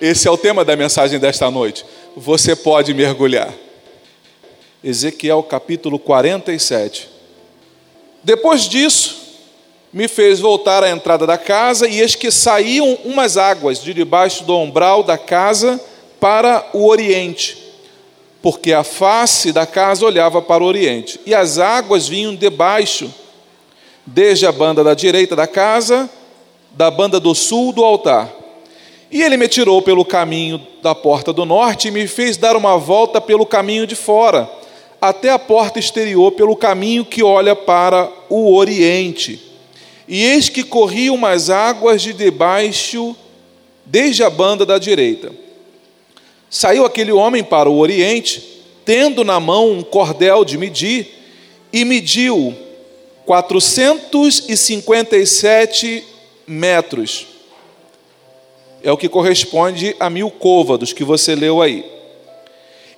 Esse é o tema da mensagem desta noite. Você pode mergulhar. Ezequiel capítulo 47. Depois disso, me fez voltar à entrada da casa, e eis que saíam umas águas de debaixo do umbral da casa para o oriente, porque a face da casa olhava para o oriente, e as águas vinham debaixo, desde a banda da direita da casa, da banda do sul do altar. E ele me tirou pelo caminho da porta do norte e me fez dar uma volta pelo caminho de fora, até a porta exterior, pelo caminho que olha para o oriente. E eis que corriam umas águas de debaixo, desde a banda da direita. Saiu aquele homem para o oriente, tendo na mão um cordel de medir, e mediu 457 metros é o que corresponde a mil côvados que você leu aí.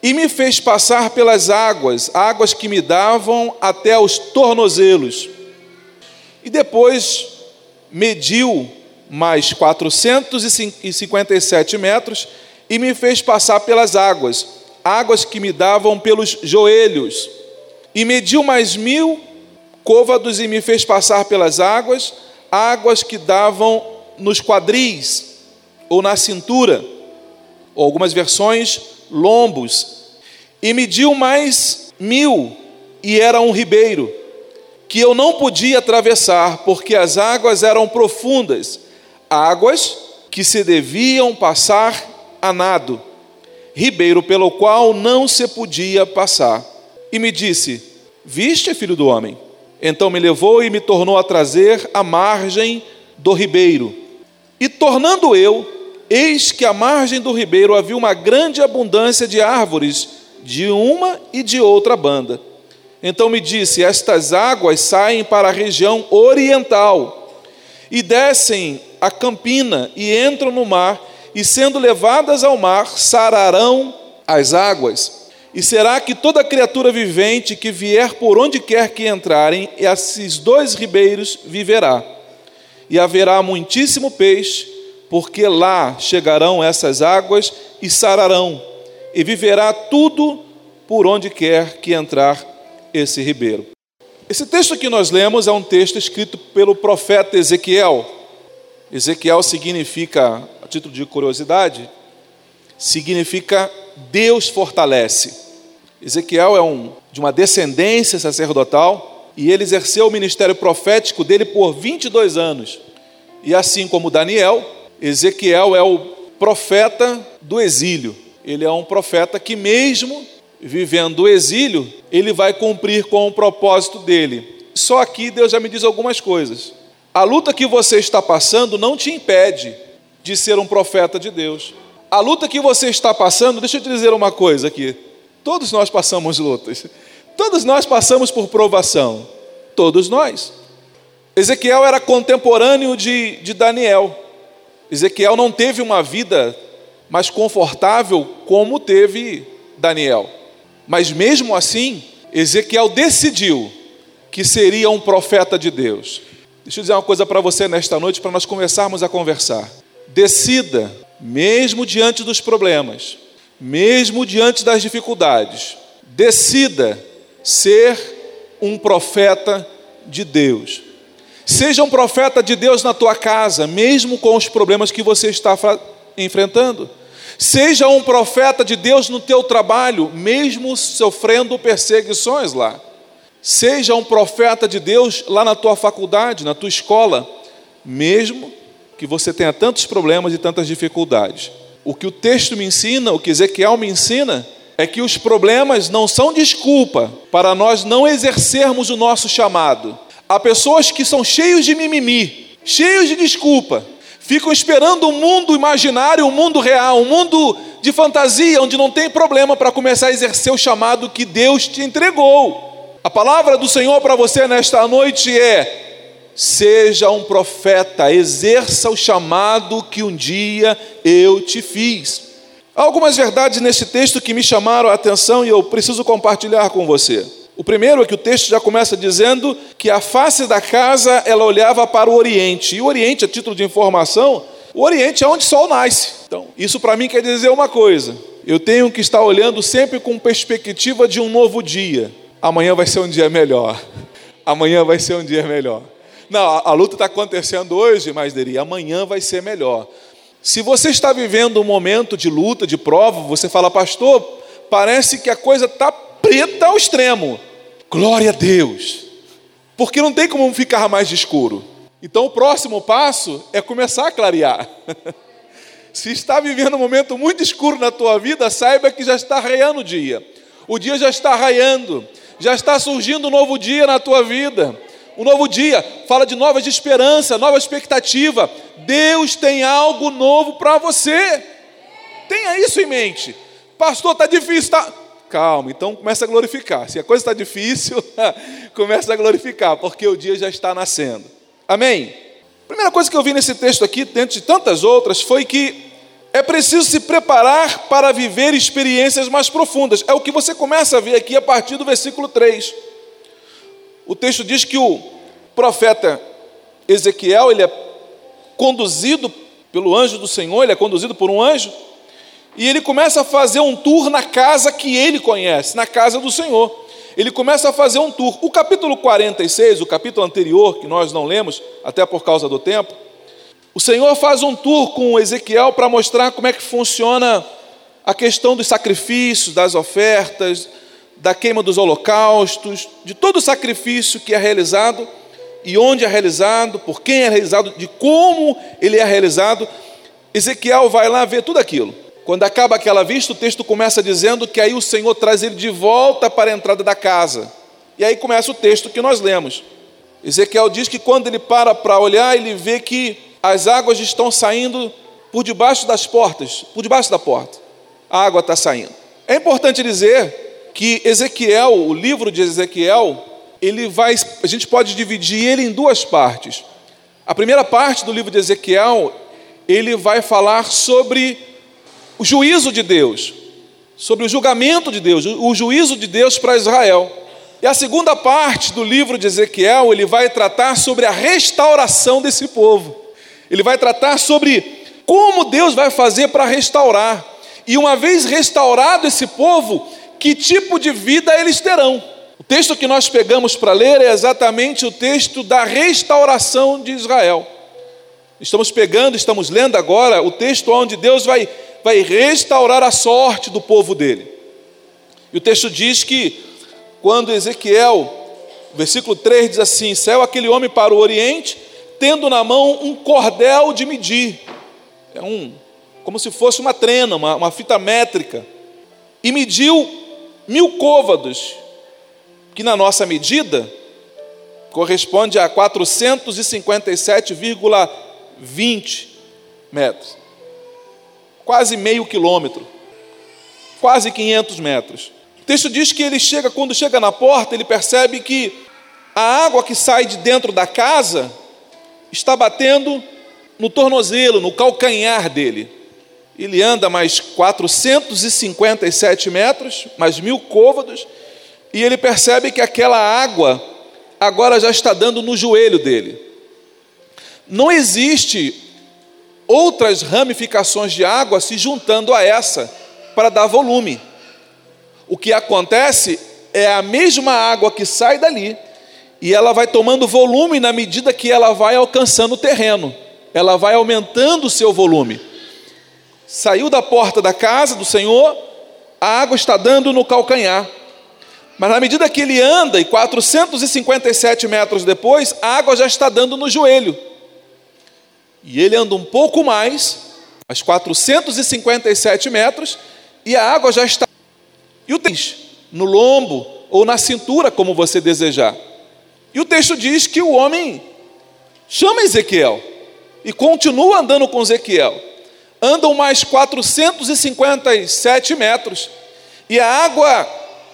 E me fez passar pelas águas, águas que me davam até os tornozelos. E depois mediu mais 457 metros e me fez passar pelas águas, águas que me davam pelos joelhos. E mediu mais mil côvados e me fez passar pelas águas, águas que davam nos quadris ou na cintura, ou algumas versões, lombos, e mediu mais mil, e era um ribeiro, que eu não podia atravessar, porque as águas eram profundas, águas que se deviam passar a nado, ribeiro pelo qual não se podia passar. E me disse: Viste, filho do homem? Então me levou e me tornou a trazer à margem do ribeiro. E tornando eu, Eis que à margem do ribeiro havia uma grande abundância de árvores, de uma e de outra banda. Então me disse: Estas águas saem para a região oriental e descem a campina e entram no mar, e sendo levadas ao mar, sararão as águas. E será que toda criatura vivente que vier por onde quer que entrarem, esses dois ribeiros viverá. E haverá muitíssimo peixe porque lá chegarão essas águas e sararão, e viverá tudo por onde quer que entrar esse ribeiro. Esse texto que nós lemos é um texto escrito pelo profeta Ezequiel. Ezequiel significa, a título de curiosidade, significa Deus fortalece. Ezequiel é um, de uma descendência sacerdotal e ele exerceu o ministério profético dele por 22 anos. E assim como Daniel, Ezequiel é o profeta do exílio. Ele é um profeta que, mesmo vivendo o exílio, ele vai cumprir com o propósito dele. Só aqui Deus já me diz algumas coisas. A luta que você está passando não te impede de ser um profeta de Deus. A luta que você está passando, deixa eu te dizer uma coisa aqui. Todos nós passamos lutas. Todos nós passamos por provação. Todos nós. Ezequiel era contemporâneo de, de Daniel. Ezequiel não teve uma vida mais confortável como teve Daniel. Mas mesmo assim, Ezequiel decidiu que seria um profeta de Deus. Deixa eu dizer uma coisa para você nesta noite, para nós começarmos a conversar. Decida, mesmo diante dos problemas, mesmo diante das dificuldades, decida ser um profeta de Deus. Seja um profeta de Deus na tua casa, mesmo com os problemas que você está enfrentando. Seja um profeta de Deus no teu trabalho, mesmo sofrendo perseguições lá. Seja um profeta de Deus lá na tua faculdade, na tua escola, mesmo que você tenha tantos problemas e tantas dificuldades. O que o texto me ensina, o que Ezequiel me ensina, é que os problemas não são desculpa para nós não exercermos o nosso chamado. Há pessoas que são cheios de mimimi, cheios de desculpa, ficam esperando um mundo imaginário, um mundo real, um mundo de fantasia, onde não tem problema para começar a exercer o chamado que Deus te entregou. A palavra do Senhor para você nesta noite é: seja um profeta, exerça o chamado que um dia eu te fiz. Há algumas verdades nesse texto que me chamaram a atenção e eu preciso compartilhar com você. O primeiro é que o texto já começa dizendo que a face da casa ela olhava para o oriente. E o oriente, a título de informação, o oriente é onde o sol nasce. Então, isso para mim quer dizer uma coisa. Eu tenho que estar olhando sempre com perspectiva de um novo dia. Amanhã vai ser um dia melhor. Amanhã vai ser um dia melhor. Não, a, a luta está acontecendo hoje, mas Deri, amanhã vai ser melhor. Se você está vivendo um momento de luta, de prova, você fala, pastor, parece que a coisa está preta ao extremo. Glória a Deus. Porque não tem como ficar mais escuro. Então o próximo passo é começar a clarear. Se está vivendo um momento muito escuro na tua vida, saiba que já está raiando o dia. O dia já está raiando, já está surgindo um novo dia na tua vida. Um novo dia fala de novas de esperança, nova expectativa. Deus tem algo novo para você. Tenha isso em mente. Pastor, está difícil, tá? Calma, então começa a glorificar. Se a coisa está difícil, começa a glorificar, porque o dia já está nascendo. Amém? Primeira coisa que eu vi nesse texto aqui, dentro de tantas outras, foi que é preciso se preparar para viver experiências mais profundas. É o que você começa a ver aqui a partir do versículo 3. O texto diz que o profeta Ezequiel, ele é conduzido pelo anjo do Senhor, ele é conduzido por um anjo, e ele começa a fazer um tour na casa que ele conhece, na casa do Senhor. Ele começa a fazer um tour. O capítulo 46, o capítulo anterior, que nós não lemos, até por causa do tempo, o Senhor faz um tour com Ezequiel para mostrar como é que funciona a questão dos sacrifícios, das ofertas, da queima dos holocaustos, de todo o sacrifício que é realizado e onde é realizado, por quem é realizado, de como ele é realizado. Ezequiel vai lá ver tudo aquilo. Quando acaba aquela vista, o texto começa dizendo que aí o Senhor traz ele de volta para a entrada da casa. E aí começa o texto que nós lemos. Ezequiel diz que quando ele para para olhar, ele vê que as águas estão saindo por debaixo das portas, por debaixo da porta. A água está saindo. É importante dizer que Ezequiel, o livro de Ezequiel, ele vai, a gente pode dividir ele em duas partes. A primeira parte do livro de Ezequiel, ele vai falar sobre o juízo de Deus, sobre o julgamento de Deus, o juízo de Deus para Israel. E a segunda parte do livro de Ezequiel, ele vai tratar sobre a restauração desse povo. Ele vai tratar sobre como Deus vai fazer para restaurar. E uma vez restaurado esse povo, que tipo de vida eles terão. O texto que nós pegamos para ler é exatamente o texto da restauração de Israel. Estamos pegando, estamos lendo agora o texto onde Deus vai, vai restaurar a sorte do povo dele. E o texto diz que quando Ezequiel, versículo 3 diz assim: Saiu aquele homem para o oriente tendo na mão um cordel de medir. É um, como se fosse uma trena, uma, uma fita métrica. E mediu mil côvados, que na nossa medida corresponde a 457,20 metros. Quase meio quilômetro. Quase 500 metros. O texto diz que ele chega, quando chega na porta, ele percebe que a água que sai de dentro da casa está batendo no tornozelo, no calcanhar dele. Ele anda mais 457 metros, mais mil côvados, e ele percebe que aquela água agora já está dando no joelho dele. Não existe outras ramificações de água se juntando a essa para dar volume. O que acontece é a mesma água que sai dali, e ela vai tomando volume na medida que ela vai alcançando o terreno, ela vai aumentando o seu volume. Saiu da porta da casa do Senhor, a água está dando no calcanhar. Mas na medida que ele anda, e 457 metros depois, a água já está dando no joelho. E ele anda um pouco mais, mais 457 metros, e a água já está. E o tens no lombo ou na cintura, como você desejar. E o texto diz que o homem chama Ezequiel e continua andando com Ezequiel. Andam mais 457 metros e a água,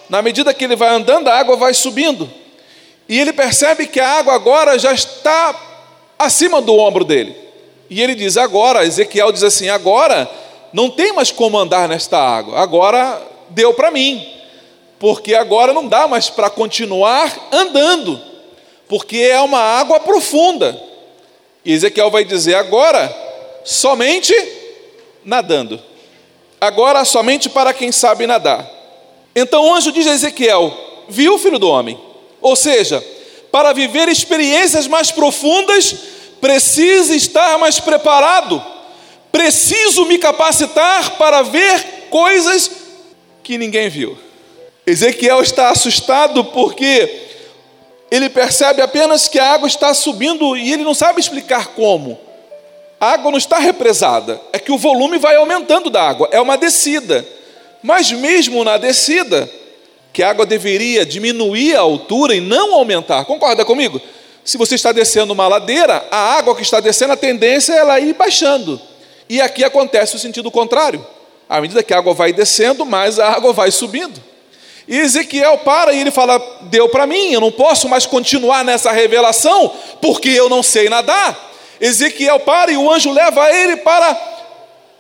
na medida que ele vai andando, a água vai subindo. E ele percebe que a água agora já está acima do ombro dele. E ele diz: agora, Ezequiel diz assim: agora não tem mais como andar nesta água, agora deu para mim, porque agora não dá mais para continuar andando porque é uma água profunda. E Ezequiel vai dizer agora, somente nadando. Agora somente para quem sabe nadar. Então o anjo diz a Ezequiel: Viu, filho do homem? Ou seja, para viver experiências mais profundas, preciso estar mais preparado, preciso me capacitar para ver coisas que ninguém viu. Ezequiel está assustado porque ele percebe apenas que a água está subindo e ele não sabe explicar como. A água não está represada, é que o volume vai aumentando da água, é uma descida. Mas mesmo na descida, que a água deveria diminuir a altura e não aumentar. Concorda comigo? Se você está descendo uma ladeira, a água que está descendo, a tendência é ela ir baixando. E aqui acontece o sentido contrário. À medida que a água vai descendo, mais a água vai subindo. E Ezequiel para e ele fala: Deu para mim, eu não posso mais continuar nessa revelação, porque eu não sei nadar. Ezequiel para e o anjo leva ele para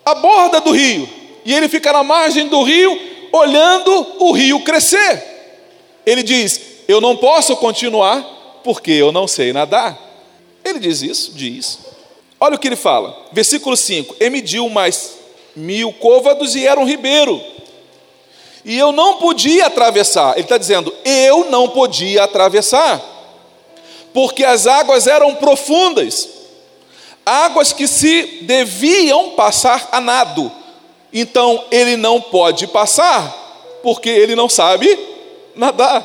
a borda do rio. E ele fica na margem do rio, olhando o rio crescer. Ele diz: Eu não posso continuar porque eu não sei nadar. Ele diz isso? Diz. Olha o que ele fala, versículo 5: E mediu mais mil côvados e era um ribeiro. E eu não podia atravessar. Ele está dizendo: Eu não podia atravessar, porque as águas eram profundas, águas que se deviam passar a nado então ele não pode passar, porque ele não sabe nadar.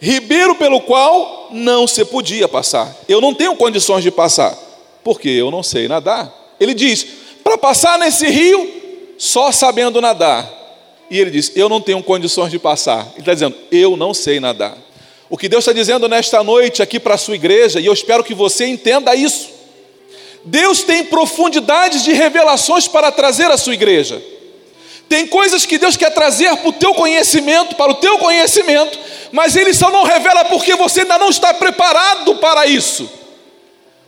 Ribeiro pelo qual não se podia passar. Eu não tenho condições de passar, porque eu não sei nadar. Ele diz: para passar nesse rio, só sabendo nadar. E ele diz: Eu não tenho condições de passar. Ele está dizendo: Eu não sei nadar. O que Deus está dizendo nesta noite aqui para a sua igreja, e eu espero que você entenda isso. Deus tem profundidades de revelações para trazer à sua igreja. Tem coisas que Deus quer trazer para o teu conhecimento, para o teu conhecimento, mas Ele só não revela porque você ainda não está preparado para isso.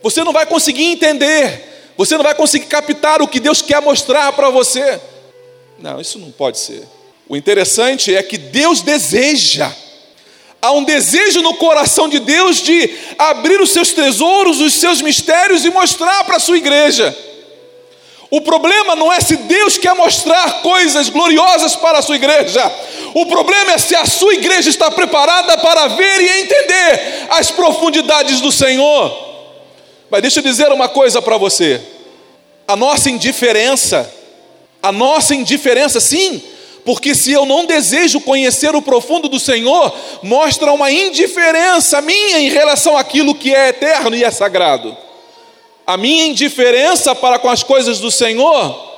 Você não vai conseguir entender, você não vai conseguir captar o que Deus quer mostrar para você. Não, isso não pode ser. O interessante é que Deus deseja Há um desejo no coração de Deus de abrir os seus tesouros, os seus mistérios e mostrar para a sua igreja. O problema não é se Deus quer mostrar coisas gloriosas para a sua igreja. O problema é se a sua igreja está preparada para ver e entender as profundidades do Senhor. Mas deixa eu dizer uma coisa para você. A nossa indiferença, a nossa indiferença, sim, porque se eu não desejo conhecer o profundo do Senhor, mostra uma indiferença minha em relação àquilo que é eterno e é sagrado. A minha indiferença para com as coisas do Senhor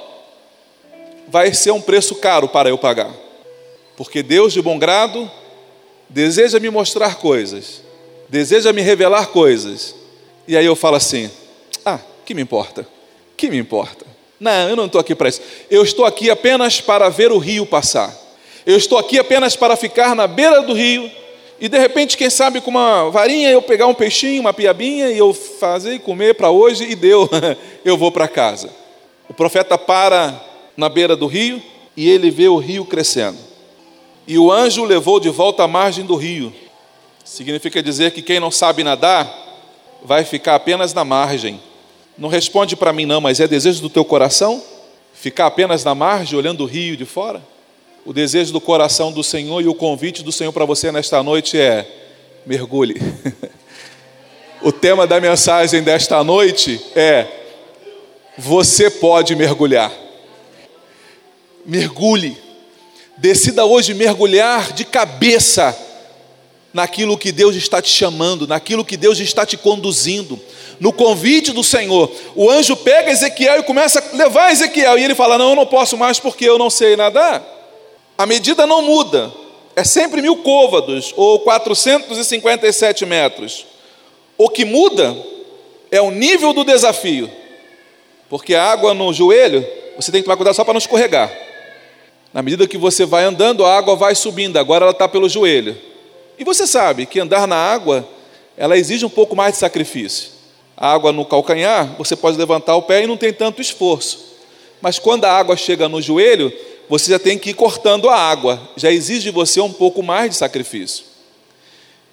vai ser um preço caro para eu pagar. Porque Deus de bom grado deseja me mostrar coisas, deseja me revelar coisas. E aí eu falo assim: "Ah, que me importa? Que me importa?" Não, eu não estou aqui para isso. Eu estou aqui apenas para ver o rio passar. Eu estou aqui apenas para ficar na beira do rio e de repente, quem sabe com uma varinha eu pegar um peixinho, uma piabinha e eu fazer e comer para hoje e deu, eu vou para casa. O profeta para na beira do rio e ele vê o rio crescendo. E o anjo o levou de volta à margem do rio. Significa dizer que quem não sabe nadar vai ficar apenas na margem não responde para mim, não, mas é desejo do teu coração? Ficar apenas na margem, olhando o rio de fora? O desejo do coração do Senhor e o convite do Senhor para você nesta noite é: mergulhe. o tema da mensagem desta noite é: você pode mergulhar. Mergulhe. Decida hoje mergulhar de cabeça naquilo que Deus está te chamando, naquilo que Deus está te conduzindo no convite do Senhor, o anjo pega Ezequiel e começa a levar Ezequiel, e ele fala: Não, eu não posso mais porque eu não sei nadar. A medida não muda, é sempre mil côvados, ou 457 metros. O que muda é o nível do desafio, porque a água no joelho, você tem que tomar cuidado só para não escorregar. Na medida que você vai andando, a água vai subindo, agora ela está pelo joelho. E você sabe que andar na água, ela exige um pouco mais de sacrifício água no calcanhar, você pode levantar o pé e não tem tanto esforço. Mas quando a água chega no joelho, você já tem que ir cortando a água, já exige de você um pouco mais de sacrifício.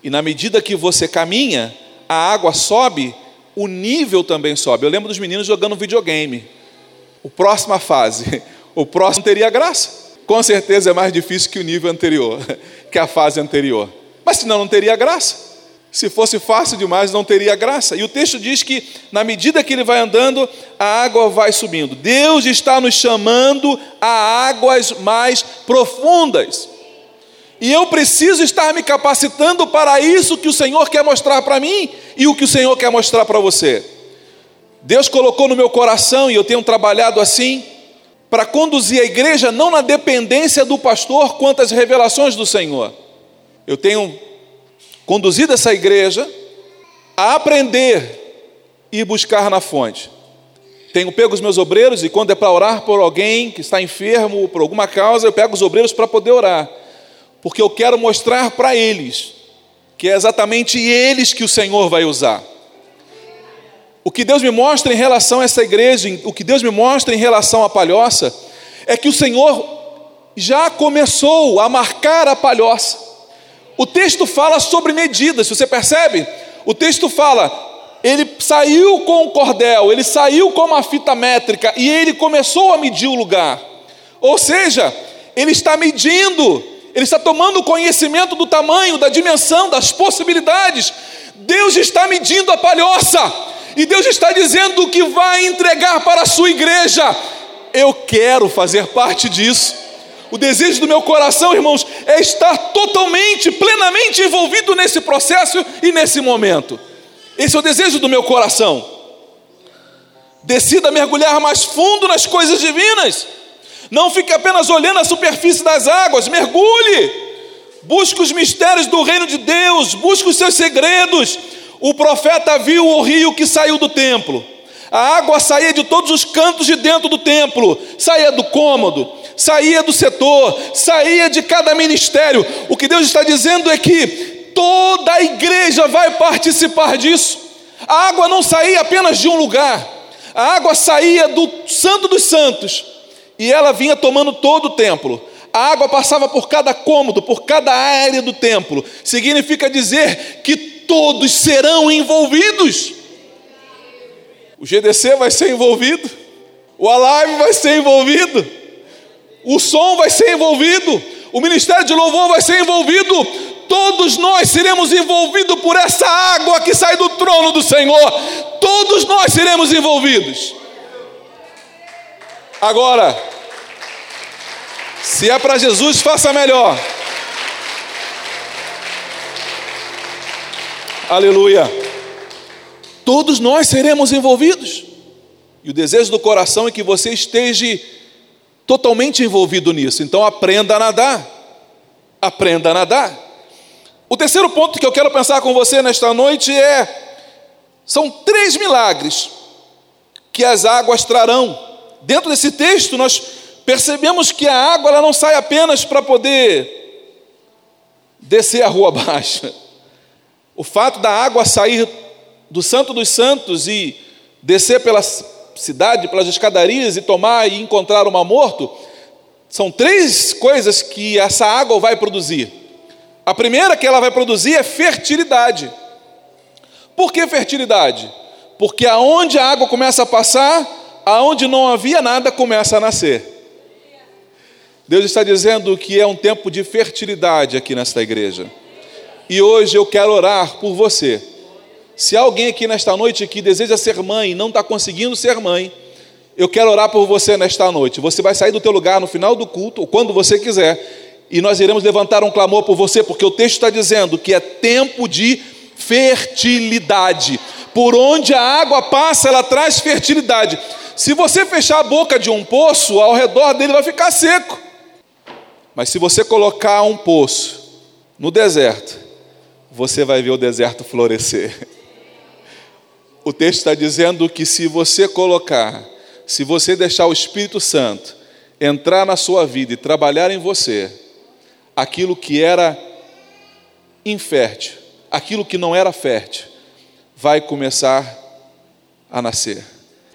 E na medida que você caminha, a água sobe, o nível também sobe. Eu lembro dos meninos jogando videogame. o próxima fase, o próximo teria graça. Com certeza é mais difícil que o nível anterior, que a fase anterior. Mas senão não teria graça. Se fosse fácil demais, não teria graça. E o texto diz que, na medida que ele vai andando, a água vai subindo. Deus está nos chamando a águas mais profundas. E eu preciso estar me capacitando para isso que o Senhor quer mostrar para mim e o que o Senhor quer mostrar para você. Deus colocou no meu coração, e eu tenho trabalhado assim, para conduzir a igreja não na dependência do pastor quanto às revelações do Senhor. Eu tenho conduzido essa igreja a aprender e buscar na fonte. Tenho pego os meus obreiros e quando é para orar por alguém que está enfermo por alguma causa, eu pego os obreiros para poder orar porque eu quero mostrar para eles que é exatamente eles que o Senhor vai usar. O que Deus me mostra em relação a essa igreja, o que Deus me mostra em relação à palhoça, é que o Senhor já começou a marcar a palhoça. O texto fala sobre medidas, você percebe? O texto fala, ele saiu com o cordel, ele saiu com uma fita métrica e ele começou a medir o lugar. Ou seja, ele está medindo ele está tomando conhecimento do tamanho, da dimensão, das possibilidades. Deus está medindo a palhoça, e Deus está dizendo que vai entregar para a sua igreja. Eu quero fazer parte disso. O desejo do meu coração, irmãos, é estar totalmente, plenamente envolvido nesse processo e nesse momento. Esse é o desejo do meu coração. Decida mergulhar mais fundo nas coisas divinas. Não fique apenas olhando a superfície das águas, mergulhe. Busque os mistérios do reino de Deus, busque os seus segredos. O profeta viu o rio que saiu do templo. A água saía de todos os cantos de dentro do templo, saía do cômodo, saía do setor, saía de cada ministério. O que Deus está dizendo é que toda a igreja vai participar disso. A água não saía apenas de um lugar, a água saía do Santo dos Santos e ela vinha tomando todo o templo. A água passava por cada cômodo, por cada área do templo. Significa dizer que todos serão envolvidos. O GDC vai ser envolvido, o Alive vai ser envolvido, o som vai ser envolvido, o ministério de louvor vai ser envolvido. Todos nós seremos envolvidos por essa água que sai do trono do Senhor. Todos nós seremos envolvidos. Agora, se é para Jesus, faça melhor. Aleluia. Todos nós seremos envolvidos. E o desejo do coração é que você esteja totalmente envolvido nisso. Então aprenda a nadar. Aprenda a nadar. O terceiro ponto que eu quero pensar com você nesta noite é: são três milagres que as águas trarão dentro desse texto, nós percebemos que a água ela não sai apenas para poder descer a rua abaixo. O fato da água sair do Santo dos Santos e descer pela cidade, pelas escadarias e tomar e encontrar uma morto, são três coisas que essa água vai produzir. A primeira que ela vai produzir é fertilidade. Por que fertilidade? Porque aonde a água começa a passar, aonde não havia nada começa a nascer. Deus está dizendo que é um tempo de fertilidade aqui nesta igreja. E hoje eu quero orar por você. Se há alguém aqui nesta noite que deseja ser mãe e não está conseguindo ser mãe, eu quero orar por você nesta noite. Você vai sair do teu lugar no final do culto, ou quando você quiser, e nós iremos levantar um clamor por você, porque o texto está dizendo que é tempo de fertilidade. Por onde a água passa, ela traz fertilidade. Se você fechar a boca de um poço, ao redor dele vai ficar seco. Mas se você colocar um poço no deserto, você vai ver o deserto florescer. O texto está dizendo que se você colocar, se você deixar o Espírito Santo entrar na sua vida e trabalhar em você, aquilo que era infértil, aquilo que não era fértil, vai começar a nascer.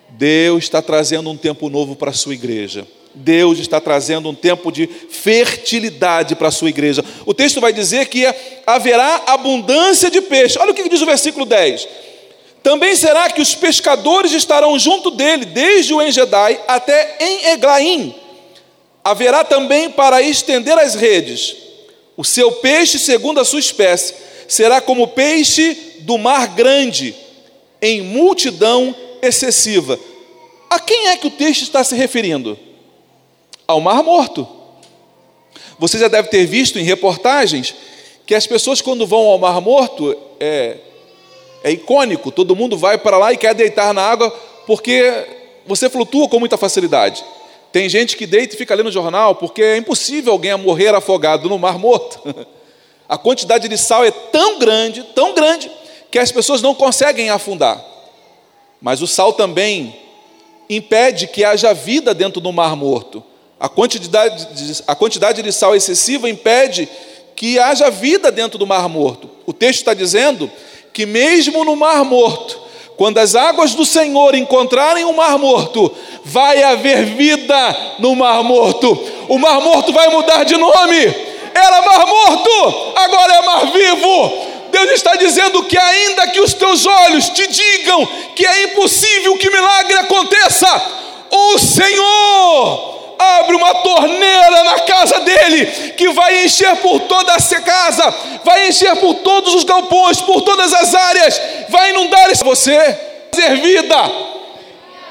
Deus está trazendo um tempo novo para a sua igreja. Deus está trazendo um tempo de fertilidade para a sua igreja. O texto vai dizer que haverá abundância de peixe. Olha o que diz o versículo 10. Também será que os pescadores estarão junto dele, desde o Engedai até em Eglaim. Haverá também para estender as redes. O seu peixe, segundo a sua espécie, será como peixe do mar grande, em multidão excessiva. A quem é que o texto está se referindo? Ao Mar Morto. Você já deve ter visto em reportagens que as pessoas, quando vão ao Mar Morto, é, é icônico, todo mundo vai para lá e quer deitar na água porque você flutua com muita facilidade. Tem gente que deita e fica lendo jornal porque é impossível alguém morrer afogado no Mar Morto. A quantidade de sal é tão grande, tão grande, que as pessoas não conseguem afundar. Mas o sal também impede que haja vida dentro do Mar Morto. A quantidade, de, a quantidade de sal excessiva impede que haja vida dentro do Mar Morto. O texto está dizendo que, mesmo no Mar Morto, quando as águas do Senhor encontrarem o Mar Morto, vai haver vida no Mar Morto. O Mar Morto vai mudar de nome. Era Mar Morto, agora é Mar Vivo. Deus está dizendo que, ainda que os teus olhos te digam que é impossível que milagre aconteça, o Senhor abre uma torneira na casa dele, que vai encher por toda essa casa, vai encher por todos os galpões, por todas as áreas, vai inundar você, fazer vida.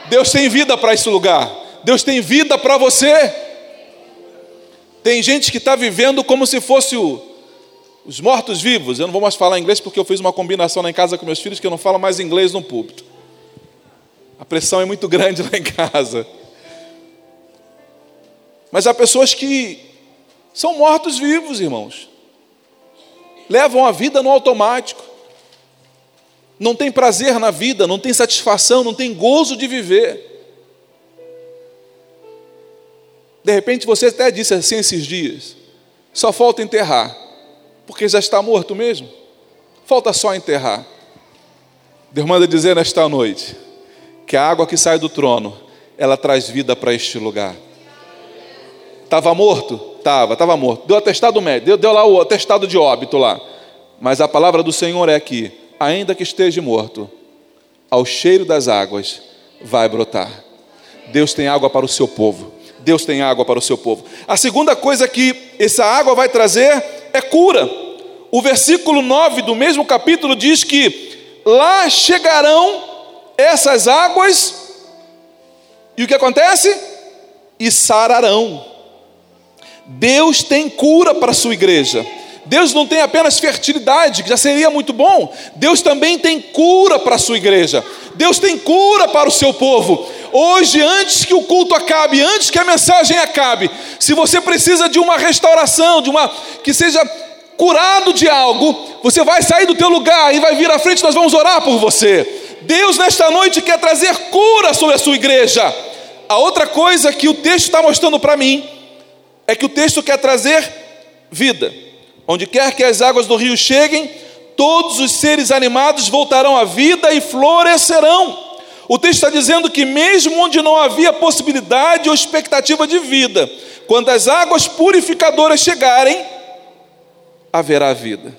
Deus tem vida para esse lugar, Deus tem vida para você. Tem gente que está vivendo como se fosse o, os mortos-vivos. Eu não vou mais falar inglês porque eu fiz uma combinação lá em casa com meus filhos que eu não falo mais inglês no púlpito. A pressão é muito grande lá em casa. Mas há pessoas que são mortos-vivos, irmãos. Levam a vida no automático. Não tem prazer na vida, não tem satisfação, não tem gozo de viver. De repente você até disse assim esses dias: só falta enterrar, porque já está morto mesmo. Falta só enterrar. Deus manda dizer nesta noite que a água que sai do trono, ela traz vida para este lugar. Estava morto? Estava, estava morto. Deu atestado médico, deu, deu lá o atestado de óbito lá. Mas a palavra do Senhor é que, ainda que esteja morto, ao cheiro das águas vai brotar. Deus tem água para o seu povo. Deus tem água para o seu povo. A segunda coisa que essa água vai trazer é cura. O versículo 9 do mesmo capítulo diz que lá chegarão essas águas, e o que acontece? E sararão. Deus tem cura para a sua igreja. Deus não tem apenas fertilidade, que já seria muito bom. Deus também tem cura para a sua igreja. Deus tem cura para o seu povo. Hoje, antes que o culto acabe, antes que a mensagem acabe, se você precisa de uma restauração, de uma que seja curado de algo, você vai sair do teu lugar e vai vir à frente, nós vamos orar por você. Deus nesta noite quer trazer cura sobre a sua igreja. A outra coisa que o texto está mostrando para mim é que o texto quer trazer vida. Onde quer que as águas do rio cheguem, todos os seres animados voltarão à vida e florescerão. O texto está dizendo que, mesmo onde não havia possibilidade ou expectativa de vida, quando as águas purificadoras chegarem, haverá vida.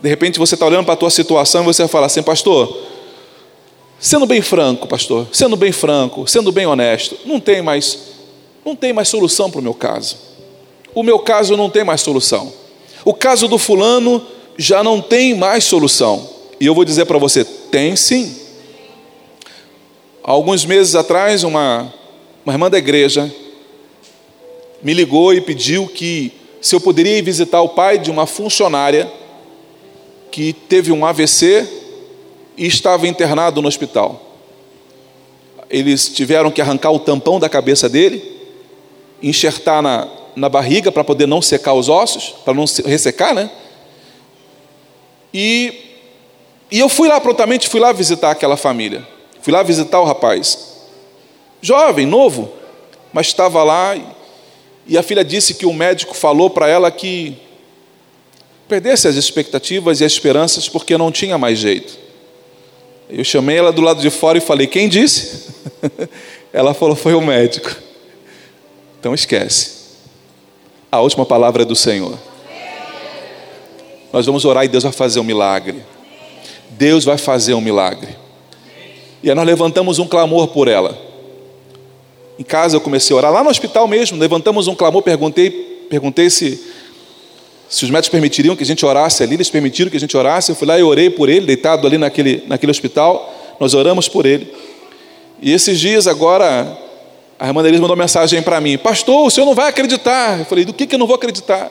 De repente você está olhando para a tua situação e você vai falar assim, pastor, sendo bem franco, pastor, sendo bem franco, sendo bem honesto, não tem mais não tem mais solução para o meu caso. O meu caso não tem mais solução. O caso do fulano já não tem mais solução. E eu vou dizer para você: tem sim. Alguns meses atrás, uma, uma irmã da igreja me ligou e pediu que se eu poderia ir visitar o pai de uma funcionária que teve um AVC e estava internado no hospital. Eles tiveram que arrancar o tampão da cabeça dele enxertar na, na barriga para poder não secar os ossos, para não ressecar, né? E, e eu fui lá prontamente, fui lá visitar aquela família. Fui lá visitar o rapaz. Jovem, novo, mas estava lá e, e a filha disse que o médico falou para ela que perdesse as expectativas e as esperanças porque não tinha mais jeito. Eu chamei ela do lado de fora e falei: Quem disse? ela falou: Foi o médico. Então esquece. A última palavra é do Senhor. Nós vamos orar e Deus vai fazer um milagre. Deus vai fazer um milagre. E aí nós levantamos um clamor por ela. Em casa eu comecei a orar, lá no hospital mesmo, levantamos um clamor, perguntei, perguntei se, se os médicos permitiriam que a gente orasse ali, eles permitiram que a gente orasse. Eu fui lá e orei por ele, deitado ali naquele, naquele hospital. Nós oramos por ele. E esses dias agora, a irmã Denise mandou mensagem para mim: Pastor, o senhor não vai acreditar. Eu falei: Do que, que eu não vou acreditar?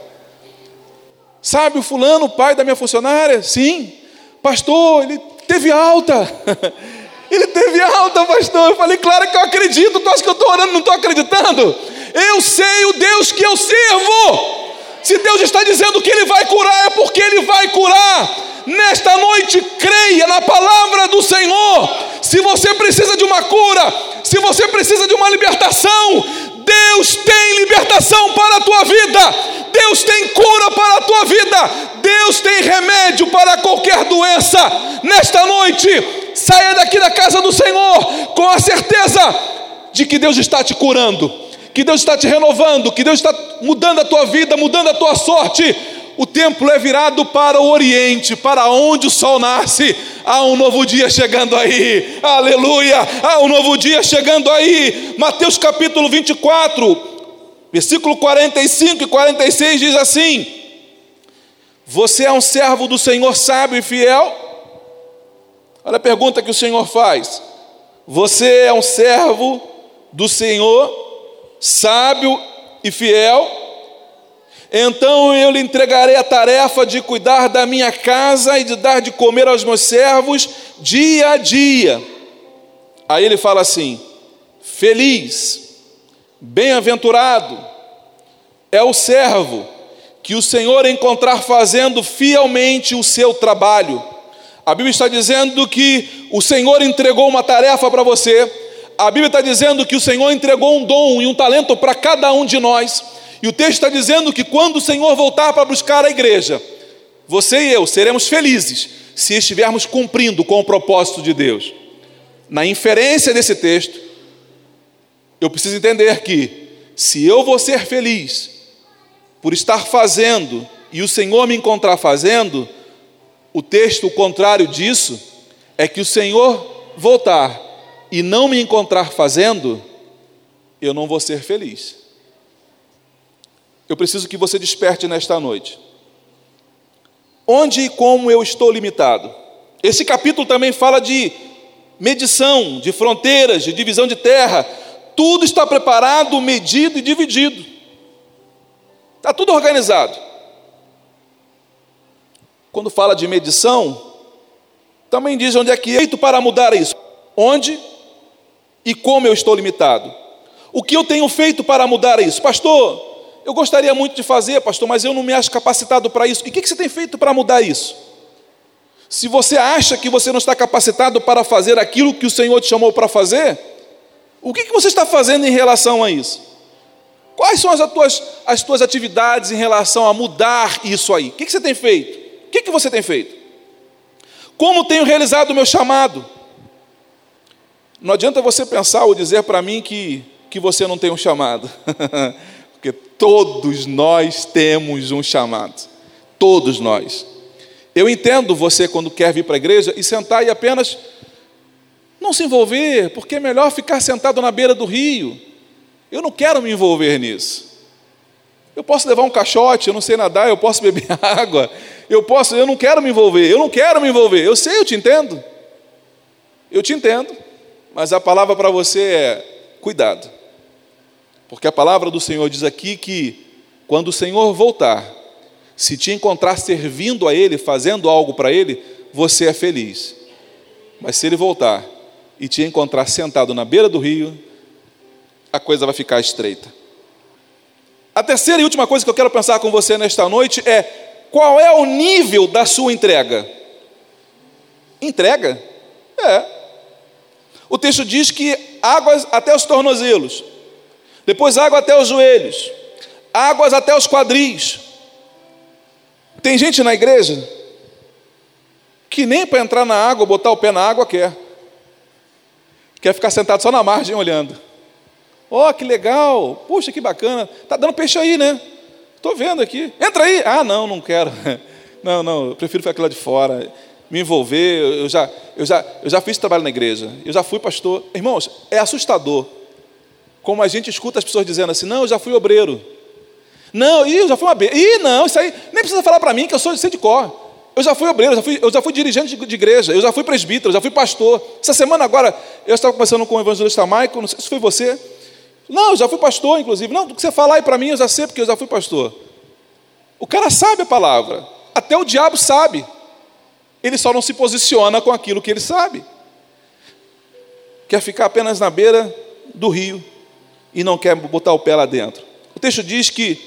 Sabe o fulano, o pai da minha funcionária? Sim. Pastor, ele teve alta. Ele teve alta, pastor. Eu falei, claro que eu acredito. Tu acha que eu estou orando não estou acreditando? Eu sei o Deus que eu sirvo. Se Deus está dizendo que Ele vai curar, é porque Ele vai curar. Nesta noite, creia na palavra do Senhor. Se você precisa de uma cura, se você precisa de uma libertação, Deus tem libertação para a tua vida. Deus tem cura para a tua vida. Deus tem remédio para qualquer doença. Nesta noite, saia daqui da casa do Senhor com a certeza de que Deus está te curando, que Deus está te renovando, que Deus está mudando a tua vida, mudando a tua sorte. O templo é virado para o oriente, para onde o sol nasce. Há um novo dia chegando aí, aleluia! Há um novo dia chegando aí. Mateus capítulo 24, versículo 45 e 46 diz assim: Você é um servo do Senhor sábio e fiel? Olha a pergunta que o Senhor faz. Você é um servo do Senhor sábio e fiel? Então eu lhe entregarei a tarefa de cuidar da minha casa e de dar de comer aos meus servos dia a dia. Aí ele fala assim: Feliz, bem-aventurado é o servo que o Senhor encontrar fazendo fielmente o seu trabalho. A Bíblia está dizendo que o Senhor entregou uma tarefa para você. A Bíblia está dizendo que o Senhor entregou um dom e um talento para cada um de nós. E o texto está dizendo que quando o Senhor voltar para buscar a igreja, você e eu seremos felizes se estivermos cumprindo com o propósito de Deus. Na inferência desse texto, eu preciso entender que, se eu vou ser feliz por estar fazendo e o Senhor me encontrar fazendo, o texto, o contrário disso, é que o Senhor voltar e não me encontrar fazendo, eu não vou ser feliz. Eu preciso que você desperte nesta noite. Onde e como eu estou limitado? Esse capítulo também fala de medição, de fronteiras, de divisão de terra. Tudo está preparado, medido e dividido. Está tudo organizado. Quando fala de medição, também diz onde é que é feito para mudar isso. Onde e como eu estou limitado. O que eu tenho feito para mudar isso? Pastor, eu gostaria muito de fazer, pastor, mas eu não me acho capacitado para isso. E o que você tem feito para mudar isso? Se você acha que você não está capacitado para fazer aquilo que o Senhor te chamou para fazer, o que você está fazendo em relação a isso? Quais são as tuas, as tuas atividades em relação a mudar isso aí? O que você tem feito? O que você tem feito? Como tenho realizado o meu chamado? Não adianta você pensar ou dizer para mim que, que você não tem um chamado. Porque todos nós temos um chamado. Todos nós. Eu entendo você quando quer vir para a igreja e sentar e apenas não se envolver, porque é melhor ficar sentado na beira do rio. Eu não quero me envolver nisso. Eu posso levar um caixote, eu não sei nadar, eu posso beber água, eu posso, eu não quero me envolver, eu não quero me envolver. Eu sei, eu te entendo. Eu te entendo, mas a palavra para você é cuidado. Porque a palavra do Senhor diz aqui que quando o Senhor voltar, se te encontrar servindo a Ele, fazendo algo para Ele, você é feliz. Mas se Ele voltar e te encontrar sentado na beira do rio, a coisa vai ficar estreita. A terceira e última coisa que eu quero pensar com você nesta noite é qual é o nível da sua entrega? Entrega? É. O texto diz que águas até os tornozelos depois água até os joelhos, águas até os quadris. Tem gente na igreja que nem para entrar na água, botar o pé na água quer. Quer ficar sentado só na margem olhando. Ó, oh, que legal! Puxa, que bacana! Tá dando peixe aí, né? Estou vendo aqui. Entra aí! Ah, não, não quero. Não, não, eu prefiro ficar aqui lá de fora. me envolver, eu já, eu, já, eu já fiz trabalho na igreja, eu já fui pastor. Irmãos, é assustador como a gente escuta as pessoas dizendo assim: não, eu já fui obreiro. Não, ih, eu já fui uma be... Ih, não, isso aí nem precisa falar para mim que eu sou de cor. Eu já fui obreiro, eu já fui, eu já fui dirigente de, de, igreja, eu já fui presbítero, eu já fui pastor. Essa semana agora, eu estava conversando com o evangelista Maico, não sei se foi você. Não, eu já fui pastor, inclusive. Não, do que você falar aí para mim, eu já sei, porque eu já fui pastor. O cara sabe a palavra. Até o diabo sabe. Ele só não se posiciona com aquilo que ele sabe. Quer ficar apenas na beira do rio e não quer botar o pé lá dentro. O texto diz que,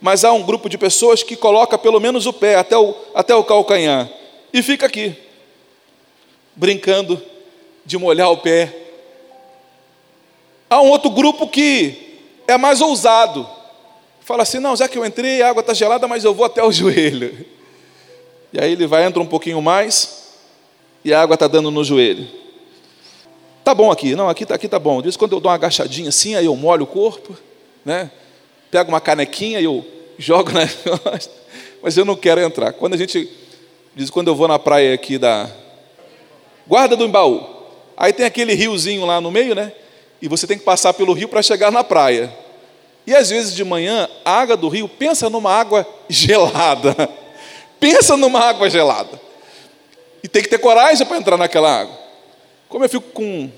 mas há um grupo de pessoas que coloca pelo menos o pé até o, até o calcanhar e fica aqui, brincando de molhar o pé. Há um outro grupo que é mais ousado, fala assim: não, já que eu entrei, a água está gelada, mas eu vou até o joelho. E aí ele vai, entra um pouquinho mais, e a água está dando no joelho. Tá bom aqui, não, aqui tá, aqui tá bom. Diz quando eu dou uma agachadinha assim, aí eu molho o corpo, né? Pego uma canequinha e eu jogo na mas eu não quero entrar. Quando a gente diz quando eu vou na praia aqui da Guarda do Embaú, aí tem aquele riozinho lá no meio, né? E você tem que passar pelo rio para chegar na praia. E às vezes de manhã, a água do rio, pensa numa água gelada. pensa numa água gelada. E tem que ter coragem para entrar naquela água. Como eu fico com,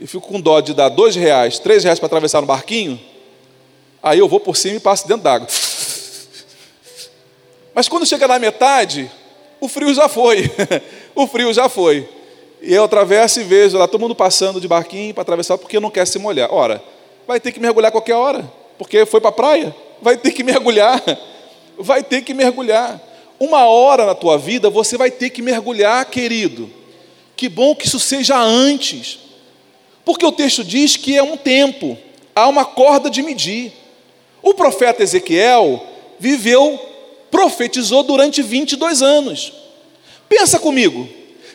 eu fico com dó de dar dois reais, três reais para atravessar no barquinho, aí eu vou por cima e passo dentro d'água. Mas quando chega na metade, o frio já foi. o frio já foi. E eu atravesso e vejo lá todo mundo passando de barquinho para atravessar porque não quer se molhar. Ora, vai ter que mergulhar qualquer hora, porque foi para a praia. Vai ter que mergulhar. Vai ter que mergulhar. Uma hora na tua vida você vai ter que mergulhar, querido. Que bom que isso seja antes, porque o texto diz que é um tempo, há uma corda de medir. O profeta Ezequiel viveu, profetizou durante 22 anos. Pensa comigo,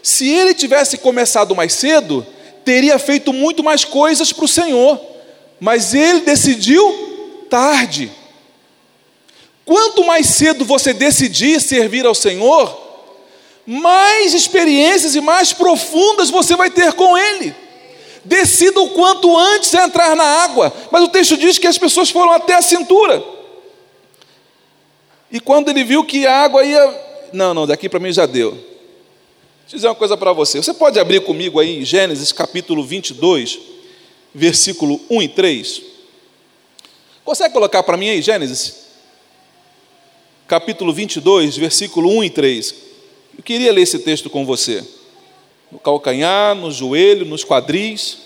se ele tivesse começado mais cedo, teria feito muito mais coisas para o Senhor, mas ele decidiu tarde. Quanto mais cedo você decidir servir ao Senhor, mais experiências e mais profundas você vai ter com Ele. Decida o quanto antes entrar na água. Mas o texto diz que as pessoas foram até a cintura. E quando ele viu que a água ia. Não, não, daqui para mim já deu. Deixa eu dizer uma coisa para você. Você pode abrir comigo aí em Gênesis capítulo 22, versículo 1 e 3. Consegue colocar para mim aí, Gênesis? Capítulo 22, versículo 1 e 3. Eu queria ler esse texto com você. No calcanhar, no joelho, nos quadris.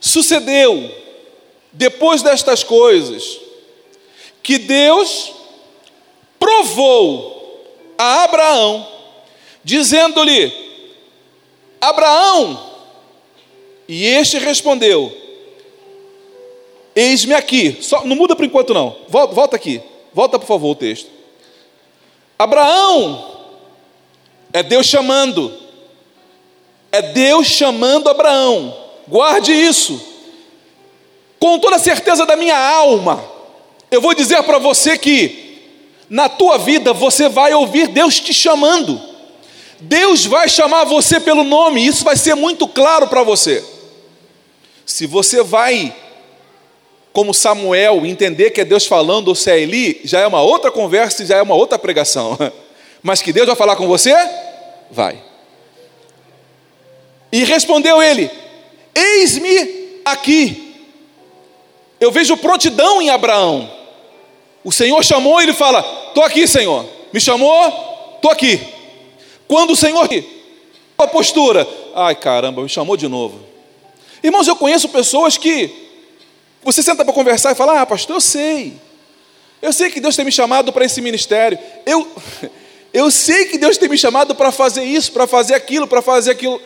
Sucedeu, depois destas coisas, que Deus provou a Abraão, dizendo-lhe: Abraão, e este respondeu: Eis-me aqui. Só, não muda por enquanto, não. Volta, volta aqui. Volta, por favor, o texto. Abraão, é Deus chamando. É Deus chamando Abraão. Guarde isso. Com toda a certeza da minha alma, eu vou dizer para você que na tua vida você vai ouvir Deus te chamando. Deus vai chamar você pelo nome, isso vai ser muito claro para você. Se você vai, como Samuel, entender que é Deus falando ou se é Eli, já é uma outra conversa e já é uma outra pregação. Mas que Deus vai falar com você? Vai. E respondeu ele: Eis-me aqui. Eu vejo prontidão em Abraão. O Senhor chamou e ele fala: Estou aqui, Senhor. Me chamou? Estou aqui. Quando o Senhor. A postura. Ai caramba, me chamou de novo. Irmãos, eu conheço pessoas que. Você senta para conversar e fala: Ah, pastor, eu sei. Eu sei que Deus tem me chamado para esse ministério. Eu. Eu sei que Deus tem me chamado para fazer isso, para fazer aquilo, para fazer aquilo.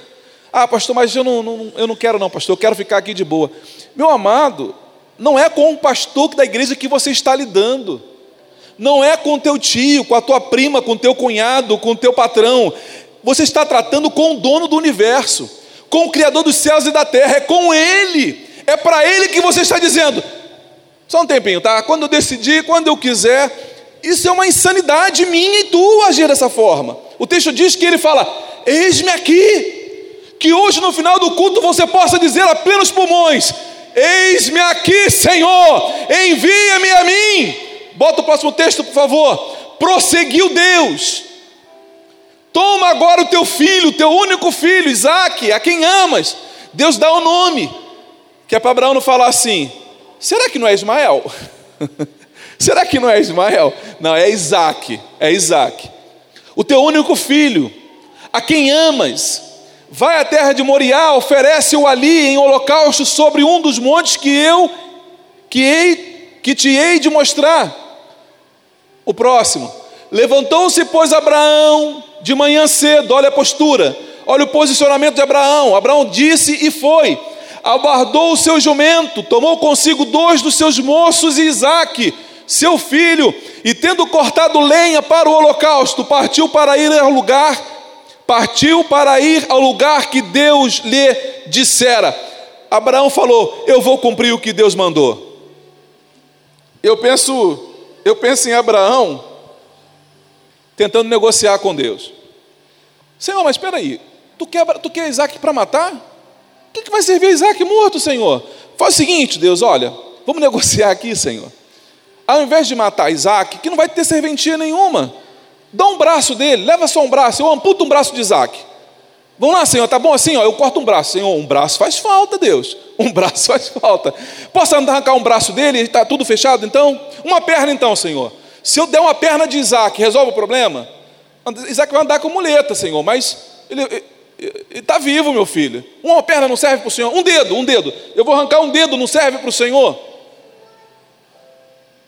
Ah, pastor, mas eu não, não, eu não quero, não, pastor, eu quero ficar aqui de boa. Meu amado, não é com o pastor da igreja que você está lidando, não é com teu tio, com a tua prima, com teu cunhado, com teu patrão. Você está tratando com o dono do universo, com o Criador dos céus e da terra, é com Ele, é para Ele que você está dizendo. Só um tempinho, tá? Quando eu decidir, quando eu quiser, isso é uma insanidade minha e tua agir dessa forma. O texto diz que ele fala: Eis-me aqui. Que hoje no final do culto você possa dizer a plenos pulmões: Eis-me aqui, Senhor, envia-me a mim. Bota o próximo texto, por favor. Prosseguiu Deus. Toma agora o teu filho, o teu único filho, Isaac, a quem amas. Deus dá o um nome. Que é para Abraão não falar assim: será que não é Ismael? será que não é Ismael? Não, é Isaac. É Isaac. O teu único filho, a quem amas. Vai à terra de Moriá, oferece-o ali em holocausto sobre um dos montes que eu que, hei, que te hei de mostrar. O próximo. Levantou-se, pois, Abraão de manhã cedo, olha a postura, olha o posicionamento de Abraão. Abraão disse e foi. Abardou o seu jumento, tomou consigo dois dos seus moços e Isaque, seu filho, e tendo cortado lenha para o holocausto, partiu para ir ao lugar partiu para ir ao lugar que Deus lhe dissera. Abraão falou: Eu vou cumprir o que Deus mandou. Eu penso, eu penso em Abraão tentando negociar com Deus. Senhor, mas espera aí, tu quer, tu quer Isaac para matar? O que, que vai servir Isaac morto, Senhor? Faz o seguinte, Deus, olha, vamos negociar aqui, Senhor. Ao invés de matar Isaac, que não vai ter serventia nenhuma, Dá um braço dele, leva só um braço, eu amputo um braço de Isaac. Vamos lá, Senhor, tá bom assim? Ó, eu corto um braço. Senhor, um braço faz falta, Deus. Um braço faz falta. Posso arrancar um braço dele? Está tudo fechado então? Uma perna então, Senhor. Se eu der uma perna de Isaac, resolve o problema? Isaac vai andar com muleta, Senhor, mas ele está vivo, meu filho. Uma perna não serve para o Senhor. Um dedo, um dedo. Eu vou arrancar um dedo, não serve para o Senhor?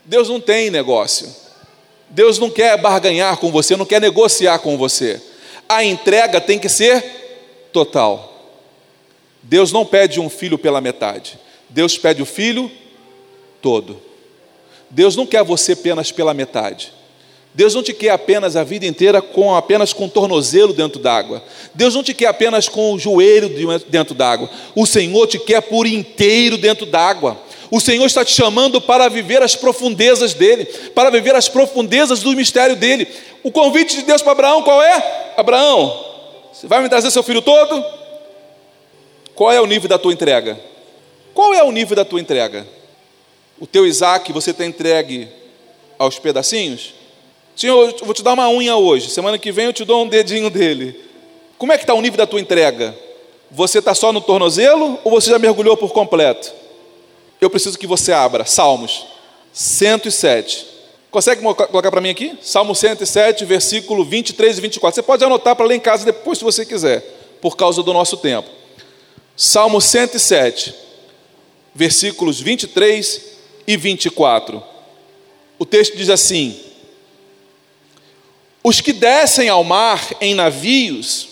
Deus não tem negócio. Deus não quer barganhar com você, não quer negociar com você. A entrega tem que ser total. Deus não pede um filho pela metade. Deus pede o filho todo. Deus não quer você apenas pela metade. Deus não te quer apenas a vida inteira com apenas com tornozelo dentro d'água. Deus não te quer apenas com o joelho dentro d'água. O Senhor te quer por inteiro dentro d'água. O Senhor está te chamando para viver as profundezas dele, para viver as profundezas do mistério dele. O convite de Deus para Abraão qual é? Abraão, você vai me trazer seu filho todo? Qual é o nível da tua entrega? Qual é o nível da tua entrega? O teu Isaac você está entregue aos pedacinhos? Senhor, eu vou te dar uma unha hoje, semana que vem eu te dou um dedinho dele. Como é que está o nível da tua entrega? Você está só no tornozelo ou você já mergulhou por completo? Eu preciso que você abra Salmos 107. Consegue colocar para mim aqui? Salmo 107, versículo 23 e 24. Você pode anotar para ler em casa depois, se você quiser, por causa do nosso tempo. Salmo 107, versículos 23 e 24. O texto diz assim: Os que descem ao mar em navios,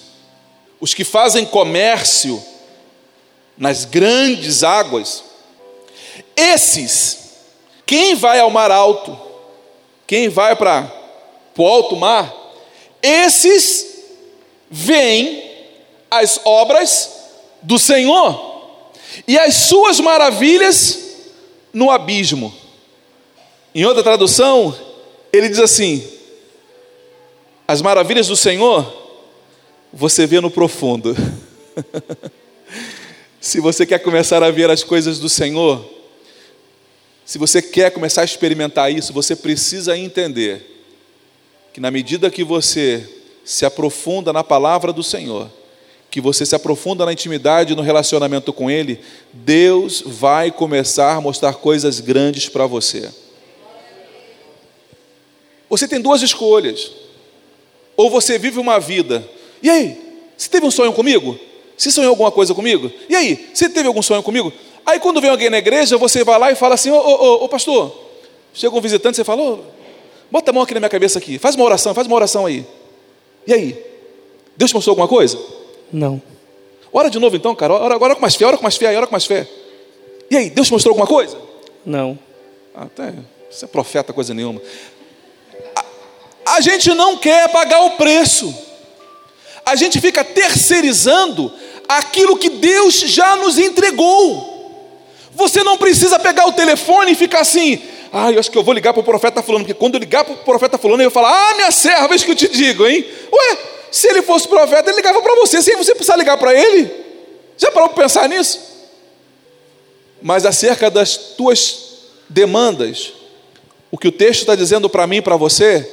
os que fazem comércio nas grandes águas, esses, quem vai ao mar alto, quem vai para o alto mar, esses veem as obras do Senhor e as suas maravilhas no abismo. Em outra tradução, ele diz assim: as maravilhas do Senhor você vê no profundo. Se você quer começar a ver as coisas do Senhor, se você quer começar a experimentar isso, você precisa entender que na medida que você se aprofunda na palavra do Senhor, que você se aprofunda na intimidade, no relacionamento com Ele, Deus vai começar a mostrar coisas grandes para você. Você tem duas escolhas. Ou você vive uma vida. E aí? Você teve um sonho comigo? Você sonhou alguma coisa comigo? E aí? Você teve algum sonho comigo? Aí quando vem alguém na igreja, você vai lá e fala assim: Ô, ô, ô pastor, chega um visitante, você fala: ô, bota a mão aqui na minha cabeça aqui, faz uma oração, faz uma oração aí. E aí? Deus te mostrou alguma coisa? Não. Ora de novo então, cara, ora, ora com mais fé, ora com mais fé, ora com mais fé. E aí, Deus te mostrou alguma coisa? Não. Até, você é profeta, coisa nenhuma. A, a gente não quer pagar o preço. A gente fica terceirizando aquilo que Deus já nos entregou. Você não precisa pegar o telefone e ficar assim: ah, eu acho que eu vou ligar para o profeta fulano, porque quando eu ligar para o profeta fulano, eu falar, ah, minha serva, isso que eu te digo, hein? Ué, se ele fosse profeta, ele ligava para você, sem você precisar ligar para ele. Já parou para pensar nisso? Mas acerca das tuas demandas, o que o texto está dizendo para mim e para você,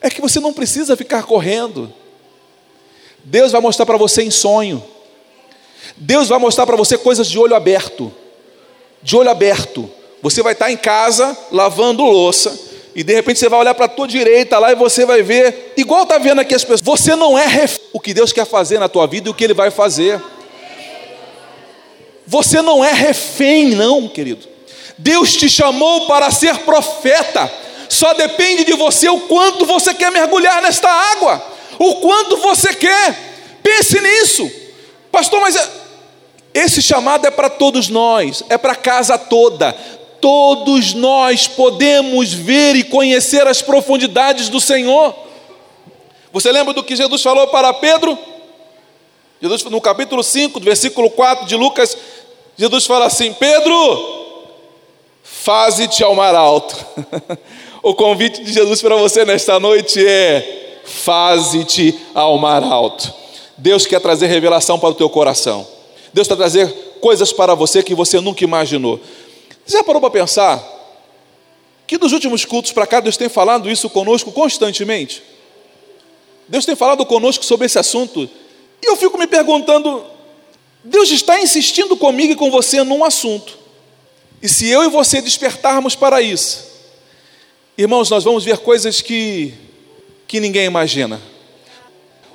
é que você não precisa ficar correndo. Deus vai mostrar para você em sonho. Deus vai mostrar para você coisas de olho aberto. De olho aberto. Você vai estar em casa lavando louça e de repente você vai olhar para a tua direita lá e você vai ver, igual está vendo aqui as pessoas, você não é ref... o que Deus quer fazer na tua vida e o que Ele vai fazer. Você não é refém, não, querido. Deus te chamou para ser profeta. Só depende de você o quanto você quer mergulhar nesta água, o quanto você quer. Pense nisso, pastor. Mas é... esse chamado é para todos nós, é para a casa toda todos nós podemos ver e conhecer as profundidades do Senhor. Você lembra do que Jesus falou para Pedro? Jesus, no capítulo 5, versículo 4 de Lucas, Jesus fala assim: Pedro, faze-te ao mar alto. o convite de Jesus para você nesta noite é: faze-te ao mar alto. Deus quer trazer revelação para o teu coração. Deus quer trazer coisas para você que você nunca imaginou. Você já parou para pensar que dos últimos cultos para cá Deus tem falado isso conosco constantemente? Deus tem falado conosco sobre esse assunto e eu fico me perguntando: Deus está insistindo comigo e com você num assunto, e se eu e você despertarmos para isso, irmãos, nós vamos ver coisas que, que ninguém imagina.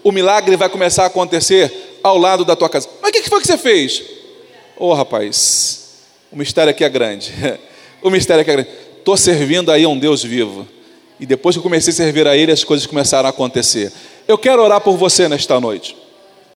O milagre vai começar a acontecer ao lado da tua casa. Mas o que foi que você fez? Ô oh, rapaz, o mistério aqui é grande. O mistério aqui é grande. Estou servindo aí a um Deus vivo. E depois que eu comecei a servir a Ele, as coisas começaram a acontecer. Eu quero orar por você nesta noite.